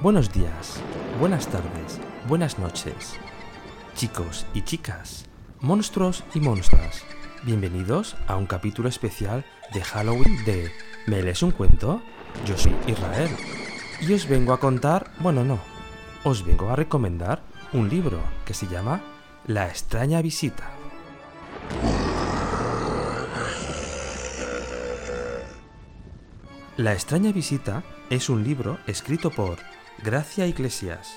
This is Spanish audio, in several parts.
Buenos días, buenas tardes, buenas noches. Chicos y chicas, monstruos y monstruas, bienvenidos a un capítulo especial de Halloween de ¿Me lees un cuento? Yo soy Israel y os vengo a contar, bueno no, os vengo a recomendar un libro que se llama La extraña visita. La extraña visita es un libro escrito por Gracia Iglesias,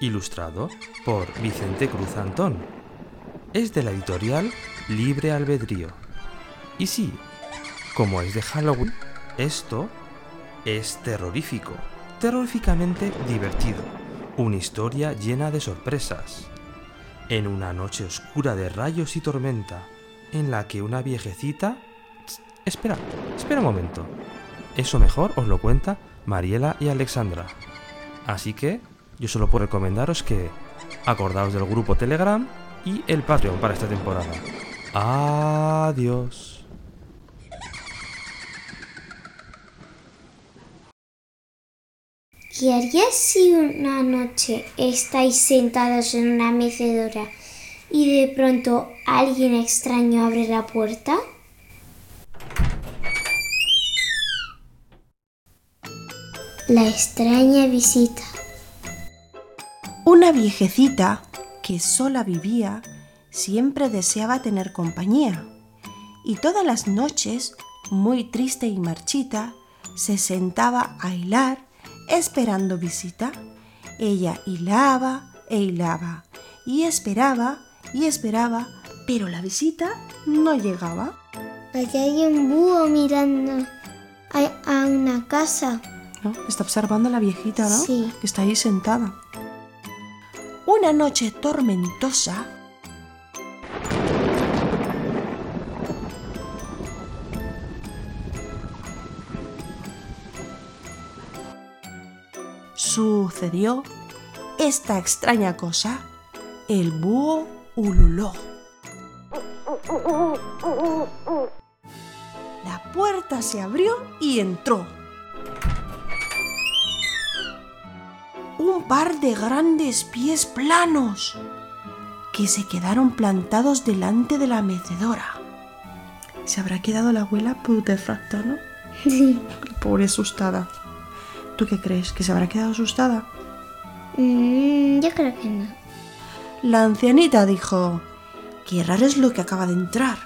ilustrado por Vicente Cruz Antón. Es de la editorial Libre Albedrío. Y sí, como es de Halloween, esto es terrorífico, terroríficamente divertido, una historia llena de sorpresas. En una noche oscura de rayos y tormenta, en la que una viejecita... Espera, espera un momento. Eso mejor os lo cuenta Mariela y Alexandra. Así que yo solo puedo recomendaros que acordaos del grupo Telegram y el Patreon para esta temporada. Adiós. ¿Qué harías si una noche estáis sentados en una mecedora y de pronto alguien extraño abre la puerta? La extraña visita. Una viejecita que sola vivía siempre deseaba tener compañía y todas las noches, muy triste y marchita, se sentaba a hilar esperando visita. Ella hilaba e hilaba y esperaba y esperaba, pero la visita no llegaba. Allá hay un búho mirando a, a una casa. ¿No? Está observando a la viejita, ¿no? Sí. Que está ahí sentada. Una noche tormentosa, sucedió esta extraña cosa. El búho ululó. La puerta se abrió y entró. Un par de grandes pies planos que se quedaron plantados delante de la mecedora. Se habrá quedado la abuela putrefacta, ¿no? Sí. Pobre asustada. ¿Tú qué crees? ¿Que se habrá quedado asustada? Mm, yo creo que no. La ancianita dijo, qué raro es lo que acaba de entrar.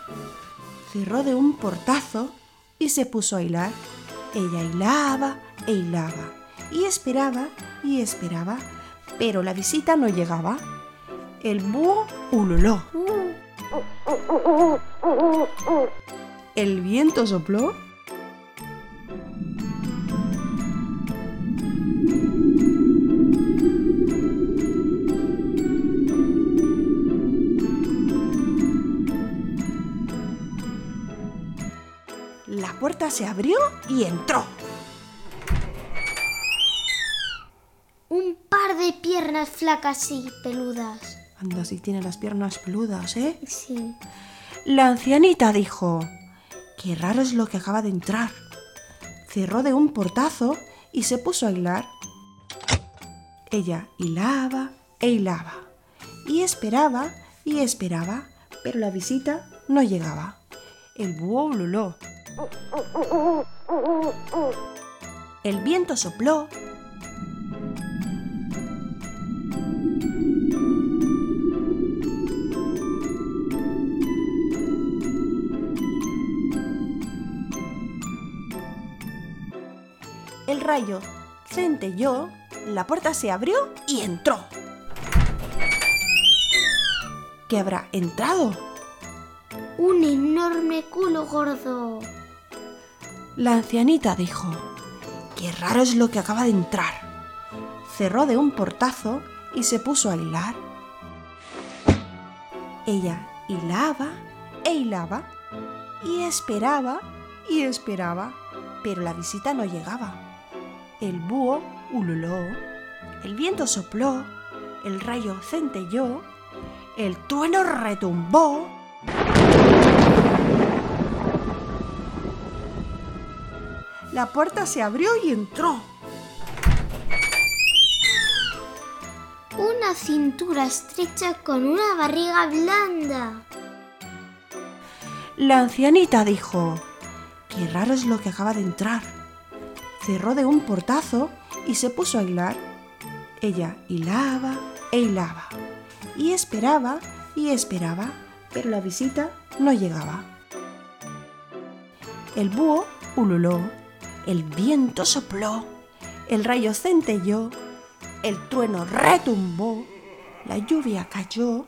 Cerró de un portazo y se puso a hilar. Ella hilaba e hilaba y esperaba y esperaba, pero la visita no llegaba. El búho ululó. El viento sopló. La puerta se abrió y entró. Piernas flacas y peludas. Anda, si tiene las piernas peludas, ¿eh? Sí. La ancianita dijo, qué raro es lo que acaba de entrar. Cerró de un portazo y se puso a hilar. Ella hilaba e hilaba y esperaba y esperaba, pero la visita no llegaba. El búho ululó. El viento sopló. Rayo centelló, la puerta se abrió y entró. ¿Qué habrá entrado? enorme culo gordo. La ancianita dijo, qué raro es lo que acaba de entrar. Cerró de un portazo y se puso a hilar. Ella hilaba e hilaba y esperaba y esperaba, pero la visita no llegaba. El búho ululó, el viento sopló, el rayo centelló, el trueno retumbó. La puerta se abrió y entró. Una cintura estrecha con una barriga blanda. La ancianita dijo, qué raro es lo que acaba de entrar. Cerró de un portazo y se puso a hilar. Ella hilaba e hilaba y esperaba y esperaba, pero la visita no llegaba. El búho ululó, el viento sopló, el rayo centelló, el trueno retumbó, la lluvia cayó,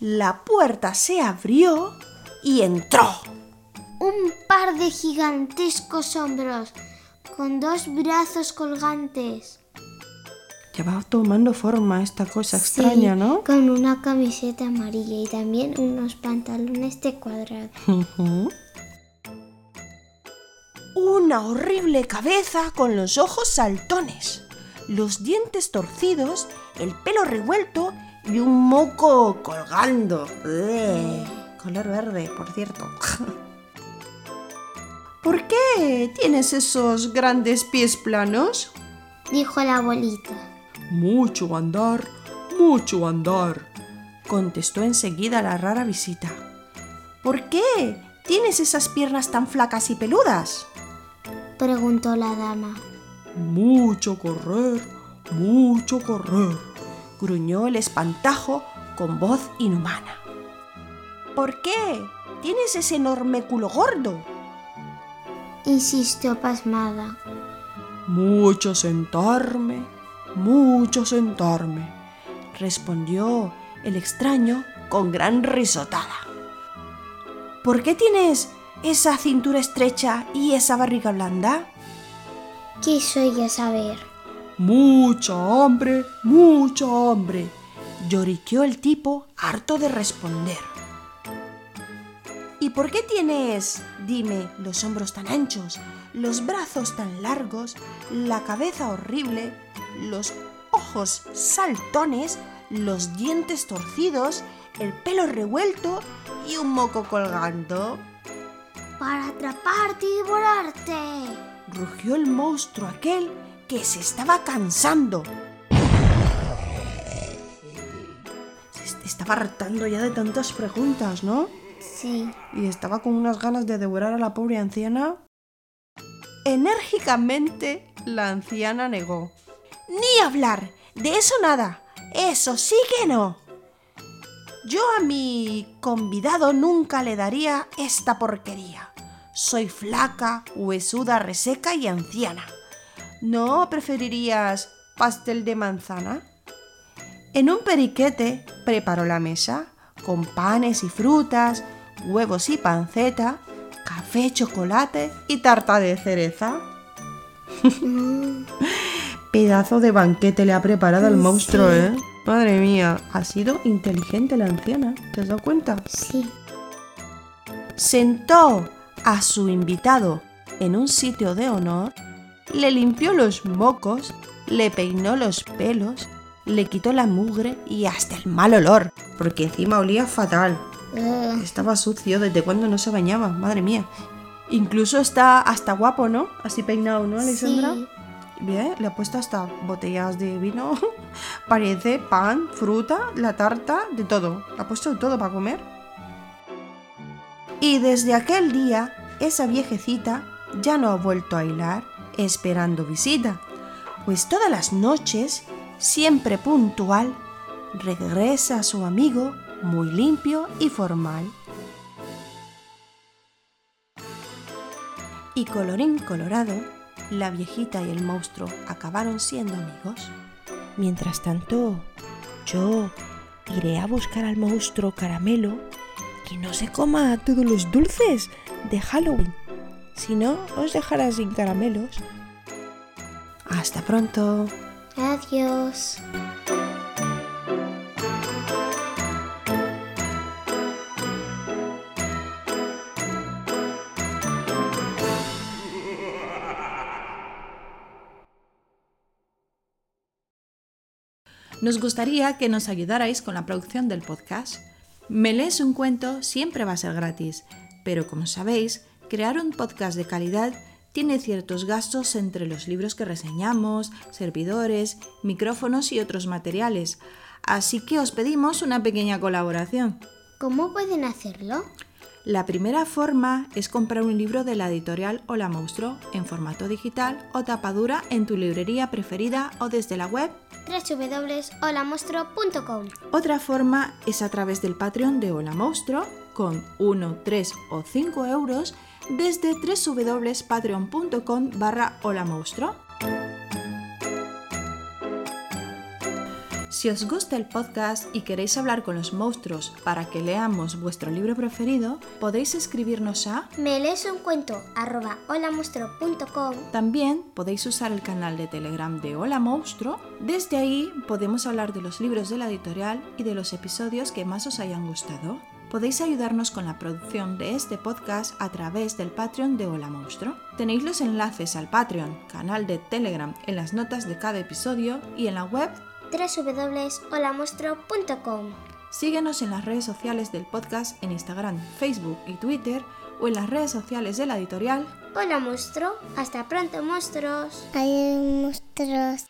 la puerta se abrió y entró. Un par de gigantescos hombros con dos brazos colgantes. Ya va tomando forma esta cosa extraña, ¿no? Con una camiseta amarilla y también unos pantalones de cuadrado. Una horrible cabeza con los ojos saltones, los dientes torcidos, el pelo revuelto y un moco colgando. Color verde, por cierto. ¿Por qué tienes esos grandes pies planos? Dijo la abuelita. Mucho andar, mucho andar, contestó enseguida la rara visita. ¿Por qué tienes esas piernas tan flacas y peludas? Preguntó la dama. Mucho correr, mucho correr, gruñó el espantajo con voz inhumana. ¿Por qué tienes ese enorme culo gordo? Insistió pasmada. Mucho sentarme, mucho sentarme, respondió el extraño con gran risotada. ¿Por qué tienes esa cintura estrecha y esa barriga blanda? Quiso ella saber. Mucha hambre, mucha hambre, lloriqueó el tipo harto de responder. ¿Y por qué tienes, dime, los hombros tan anchos, los brazos tan largos, la cabeza horrible, los ojos saltones, los dientes torcidos, el pelo revuelto y un moco colgando? Para atraparte y devorarte. rugió el monstruo aquel que se estaba cansando. Se est- estaba hartando ya de tantas preguntas, ¿no? Sí. Y estaba con unas ganas de devorar a la pobre anciana. Enérgicamente, la anciana negó. Ni hablar, de eso nada. Eso sí que no. Yo a mi convidado nunca le daría esta porquería. Soy flaca, huesuda, reseca y anciana. ¿No preferirías pastel de manzana? En un periquete preparó la mesa, con panes y frutas, huevos y panceta, café, chocolate y tarta de cereza. Pedazo de banquete le ha preparado el monstruo. ¿eh? Madre mía, ha sido inteligente la anciana, ¿te has dado cuenta? Sí. Sentó a su invitado en un sitio de honor, le limpió los mocos, le peinó los pelos, le quitó la mugre y hasta el mal olor, porque encima olía fatal. Ugh. Estaba sucio desde cuando no se bañaba, madre mía. Incluso está hasta guapo, ¿no? Así peinado, ¿no, Alexandra? Sí. Bien, le ha puesto hasta botellas de vino. Parece pan, fruta, la tarta, de todo. Le ha puesto de todo para comer. Y desde aquel día, esa viejecita ya no ha vuelto a hilar esperando visita, pues todas las noches, siempre puntual, regresa a su amigo muy limpio y formal. Y colorín colorado, la viejita y el monstruo acabaron siendo amigos. Mientras tanto, yo iré a buscar al monstruo caramelo que no se coma todos los dulces de Halloween. Si no, os dejará sin caramelos. Hasta pronto. Adiós. Nos gustaría que nos ayudarais con la producción del podcast. Me lees un cuento siempre va a ser gratis, pero como sabéis, crear un podcast de calidad tiene ciertos gastos entre los libros que reseñamos, servidores, micrófonos y otros materiales, así que os pedimos una pequeña colaboración. ¿Cómo pueden hacerlo? La primera forma es comprar un libro de la editorial Hola Monstruo en formato digital o tapadura en tu librería preferida o desde la web www.holamonstruo.com Otra forma es a través del Patreon de Hola Monstruo con 1, 3 o 5 euros desde www.patreon.com barra Hola Monstruo. Si os gusta el podcast y queréis hablar con los monstruos para que leamos vuestro libro preferido, podéis escribirnos a... Me lees un cuento arroba holamonstruo.com También podéis usar el canal de Telegram de Hola Monstruo. Desde ahí podemos hablar de los libros de la editorial y de los episodios que más os hayan gustado. Podéis ayudarnos con la producción de este podcast a través del Patreon de Hola Monstruo. Tenéis los enlaces al Patreon, canal de Telegram, en las notas de cada episodio y en la web www.holamonstruo.com Síguenos en las redes sociales del podcast en Instagram, Facebook y Twitter o en las redes sociales de la editorial Hola monstruo, hasta pronto monstruos. Hay monstruos.